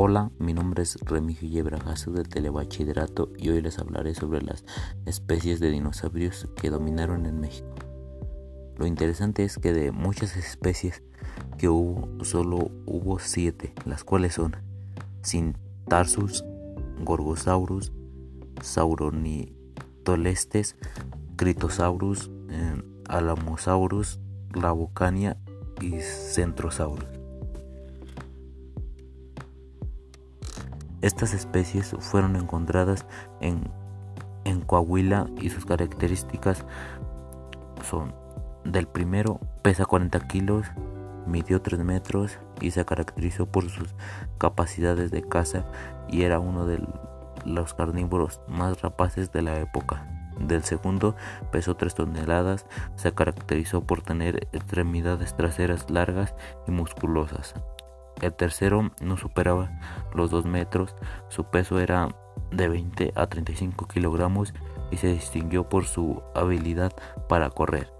Hola, mi nombre es Remigio Yebrajazo del Telebachillerato y hoy les hablaré sobre las especies de dinosaurios que dominaron en México. Lo interesante es que de muchas especies que hubo, solo hubo siete, las cuales son Sintarsus, Gorgosaurus, Sauronitolestes, Critosaurus, eh, Alamosaurus, Labocania y Centrosaurus. Estas especies fueron encontradas en, en Coahuila y sus características son del primero pesa 40 kilos, midió 3 metros y se caracterizó por sus capacidades de caza y era uno de los carnívoros más rapaces de la época. Del segundo pesó 3 toneladas, se caracterizó por tener extremidades traseras largas y musculosas. El tercero no superaba los 2 metros, su peso era de 20 a 35 kilogramos y se distinguió por su habilidad para correr.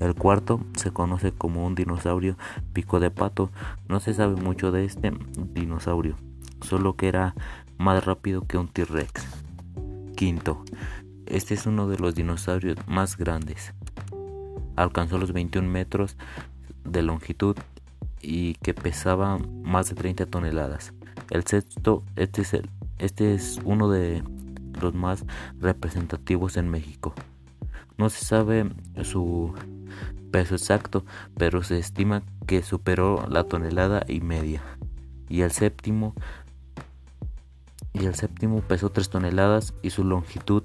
El cuarto se conoce como un dinosaurio pico de pato. No se sabe mucho de este dinosaurio, solo que era más rápido que un T-Rex. Quinto, este es uno de los dinosaurios más grandes. Alcanzó los 21 metros de longitud y que pesaba más de 30 toneladas. El sexto, este es, el, este es uno de los más representativos en México. No se sabe su peso exacto, pero se estima que superó la tonelada y media. Y el séptimo y el séptimo pesó 3 toneladas y su longitud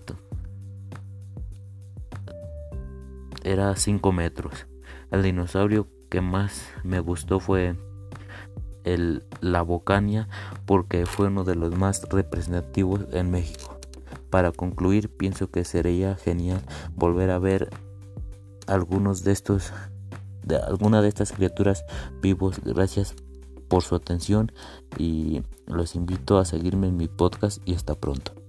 era 5 metros. El dinosaurio que más me gustó fue el, la Bocania porque fue uno de los más representativos en México. Para concluir, pienso que sería genial volver a ver algunos de estos de alguna de estas criaturas vivos. Gracias por su atención y los invito a seguirme en mi podcast y hasta pronto.